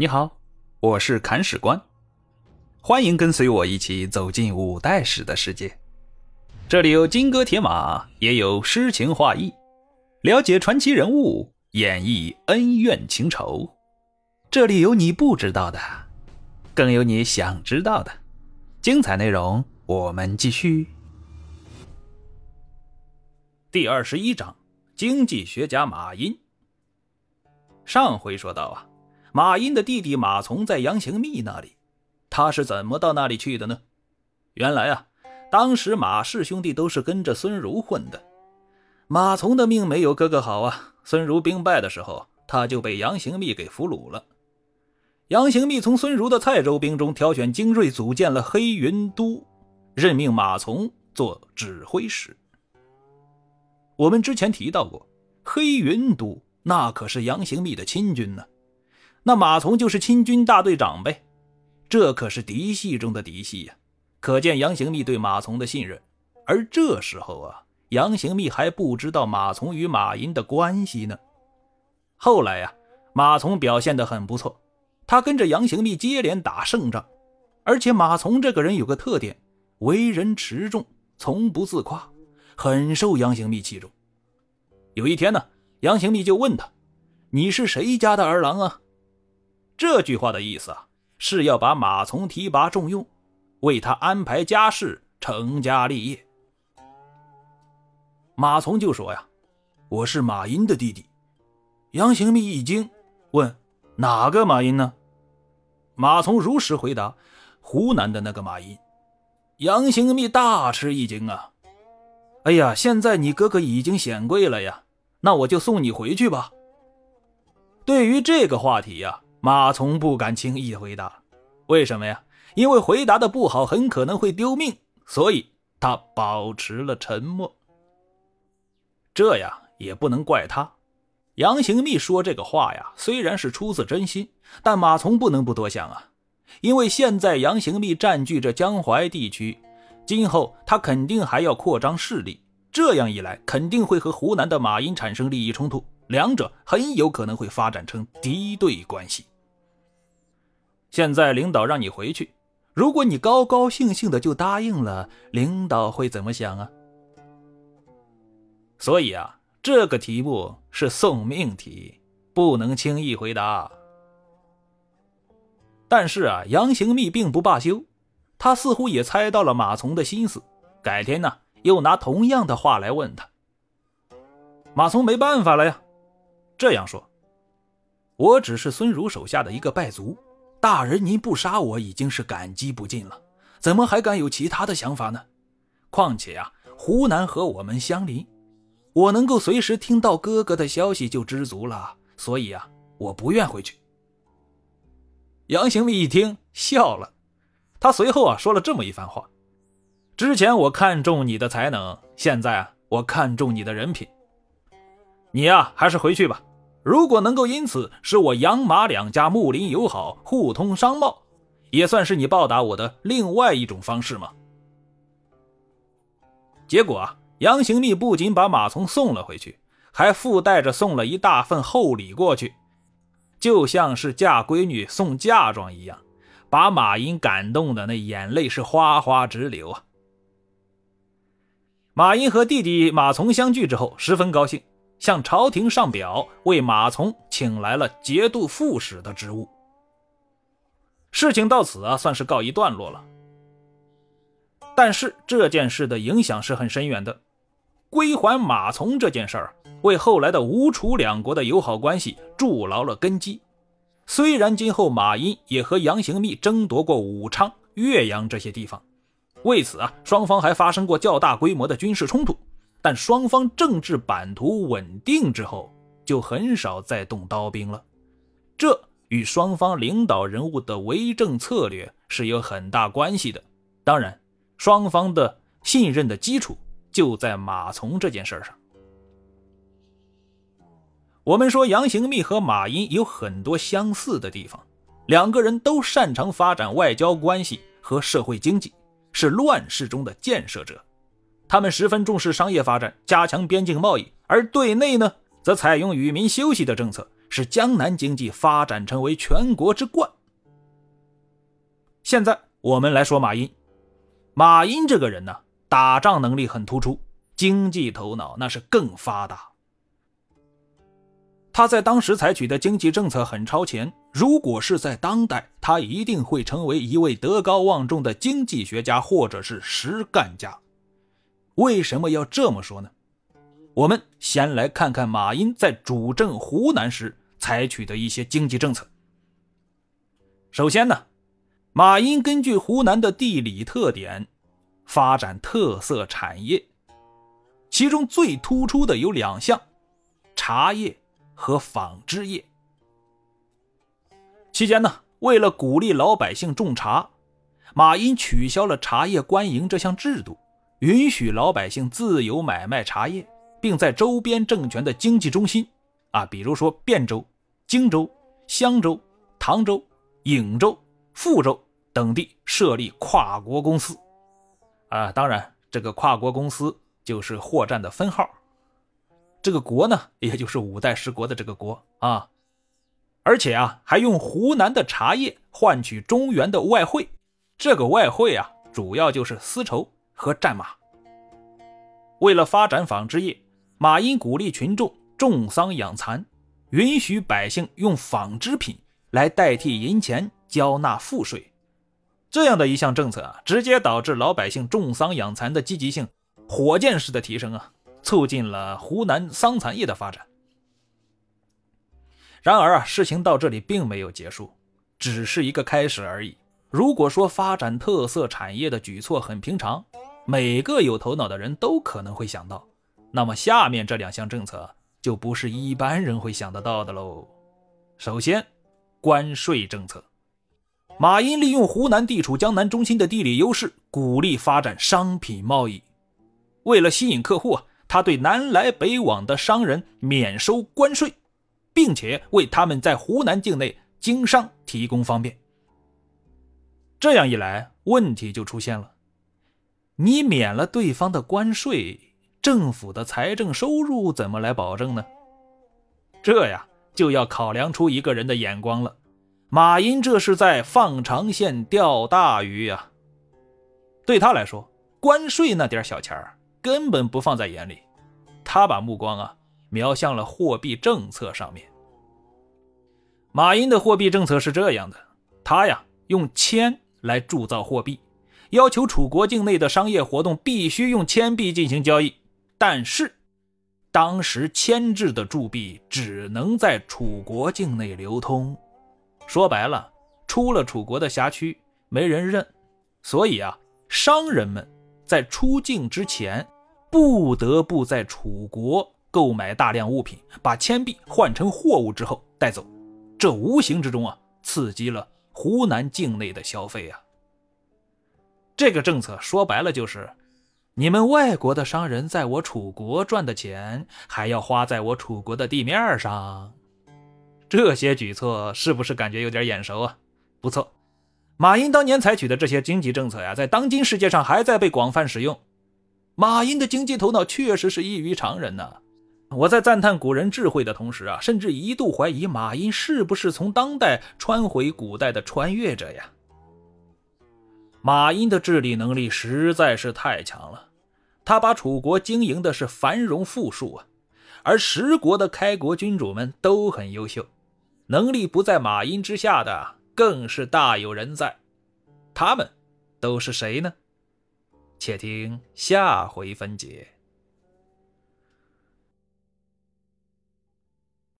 你好，我是砍史官，欢迎跟随我一起走进五代史的世界。这里有金戈铁马，也有诗情画意，了解传奇人物，演绎恩怨情仇。这里有你不知道的，更有你想知道的。精彩内容，我们继续。第二十一章：经济学家马殷。上回说到啊。马殷的弟弟马从在杨行密那里，他是怎么到那里去的呢？原来啊，当时马氏兄弟都是跟着孙儒混的。马从的命没有哥哥好啊！孙儒兵败的时候，他就被杨行密给俘虏了。杨行密从孙儒的蔡州兵中挑选精锐，组建了黑云都，任命马从做指挥使。我们之前提到过，黑云都那可是杨行密的亲军呢。那马从就是亲军大队长呗，这可是嫡系中的嫡系呀，可见杨行密对马从的信任。而这时候啊，杨行密还不知道马从与马殷的关系呢。后来呀，马从表现得很不错，他跟着杨行密接连打胜仗。而且马从这个人有个特点，为人持重，从不自夸，很受杨行密器重。有一天呢，杨行密就问他：“你是谁家的儿郎啊？”这句话的意思啊，是要把马从提拔重用，为他安排家事，成家立业。马从就说：“呀，我是马殷的弟弟。”杨行密一惊，问：“哪个马殷呢？”马从如实回答：“湖南的那个马殷。”杨行密大吃一惊啊！哎呀，现在你哥哥已经显贵了呀，那我就送你回去吧。对于这个话题呀。马从不敢轻易回答，为什么呀？因为回答的不好，很可能会丢命，所以他保持了沉默。这呀，也不能怪他。杨行密说这个话呀，虽然是出自真心，但马从不能不多想啊。因为现在杨行密占据着江淮地区，今后他肯定还要扩张势力，这样一来，肯定会和湖南的马殷产生利益冲突。两者很有可能会发展成敌对关系。现在领导让你回去，如果你高高兴兴的就答应了，领导会怎么想啊？所以啊，这个题目是送命题，不能轻易回答。但是啊，杨行密并不罢休，他似乎也猜到了马从的心思，改天呢又拿同样的话来问他。马从没办法了呀。这样说，我只是孙儒手下的一个败卒，大人您不杀我已经是感激不尽了，怎么还敢有其他的想法呢？况且呀，湖南和我们相邻，我能够随时听到哥哥的消息就知足了，所以啊，我不愿回去。杨行密一听笑了，他随后啊说了这么一番话：之前我看中你的才能，现在啊我看中你的人品，你呀还是回去吧。如果能够因此使我杨马两家睦邻友好、互通商贸，也算是你报答我的另外一种方式嘛。结果啊，杨行密不仅把马从送了回去，还附带着送了一大份厚礼过去，就像是嫁闺女送嫁妆一样，把马英感动的那眼泪是哗哗直流啊。马英和弟弟马从相聚之后，十分高兴。向朝廷上表，为马从请来了节度副使的职务。事情到此啊，算是告一段落了。但是这件事的影响是很深远的，归还马从这件事儿，为后来的吴楚两国的友好关系筑牢了根基。虽然今后马殷也和杨行密争夺过武昌、岳阳这些地方，为此啊，双方还发生过较大规模的军事冲突。但双方政治版图稳定之后，就很少再动刀兵了。这与双方领导人物的为政策略是有很大关系的。当然，双方的信任的基础就在马从这件事上。我们说杨行密和马殷有很多相似的地方，两个人都擅长发展外交关系和社会经济，是乱世中的建设者。他们十分重视商业发展，加强边境贸易，而对内呢，则采用与民休息的政策，使江南经济发展成为全国之冠。现在我们来说马英，马英这个人呢，打仗能力很突出，经济头脑那是更发达。他在当时采取的经济政策很超前，如果是在当代，他一定会成为一位德高望重的经济学家或者是实干家。为什么要这么说呢？我们先来看看马英在主政湖南时采取的一些经济政策。首先呢，马英根据湖南的地理特点，发展特色产业，其中最突出的有两项：茶叶。和纺织业。期间呢，为了鼓励老百姓种茶，马英取消了茶叶官营这项制度，允许老百姓自由买卖茶叶，并在周边政权的经济中心，啊，比如说汴州、荆州、襄州、唐州、颍州、富州等地设立跨国公司，啊，当然，这个跨国公司就是货站的分号。这个国呢，也就是五代十国的这个国啊，而且啊，还用湖南的茶叶换取中原的外汇。这个外汇啊，主要就是丝绸和战马。为了发展纺织业，马英鼓励群众种桑养蚕，允许百姓用纺织品来代替银钱交纳赋税。这样的一项政策啊，直接导致老百姓种桑养蚕的积极性火箭式的提升啊。促进了湖南桑蚕业的发展。然而啊，事情到这里并没有结束，只是一个开始而已。如果说发展特色产业的举措很平常，每个有头脑的人都可能会想到，那么下面这两项政策就不是一般人会想得到的喽。首先，关税政策。马英利用湖南地处江南中心的地理优势，鼓励发展商品贸易。为了吸引客户啊。他对南来北往的商人免收关税，并且为他们在湖南境内经商提供方便。这样一来，问题就出现了：你免了对方的关税，政府的财政收入怎么来保证呢？这呀，就要考量出一个人的眼光了。马英这是在放长线钓大鱼呀。对他来说，关税那点小钱儿。根本不放在眼里，他把目光啊瞄向了货币政策上面。马英的货币政策是这样的，他呀用铅来铸造货币，要求楚国境内的商业活动必须用铅币进行交易。但是，当时铅制的铸币只能在楚国境内流通，说白了，出了楚国的辖区没人认，所以啊，商人们。在出境之前，不得不在楚国购买大量物品，把铅币换成货物之后带走。这无形之中啊，刺激了湖南境内的消费啊。这个政策说白了就是，你们外国的商人在我楚国赚的钱，还要花在我楚国的地面上。这些举措是不是感觉有点眼熟啊？不错。马英当年采取的这些经济政策呀，在当今世界上还在被广泛使用。马英的经济头脑确实是异于常人呢！我在赞叹古人智慧的同时啊，甚至一度怀疑马英是不是从当代穿回古代的穿越者呀？马殷的治理能力实在是太强了，他把楚国经营的是繁荣富庶啊，而十国的开国君主们都很优秀，能力不在马殷之下的。更是大有人在，他们都是谁呢？且听下回分解。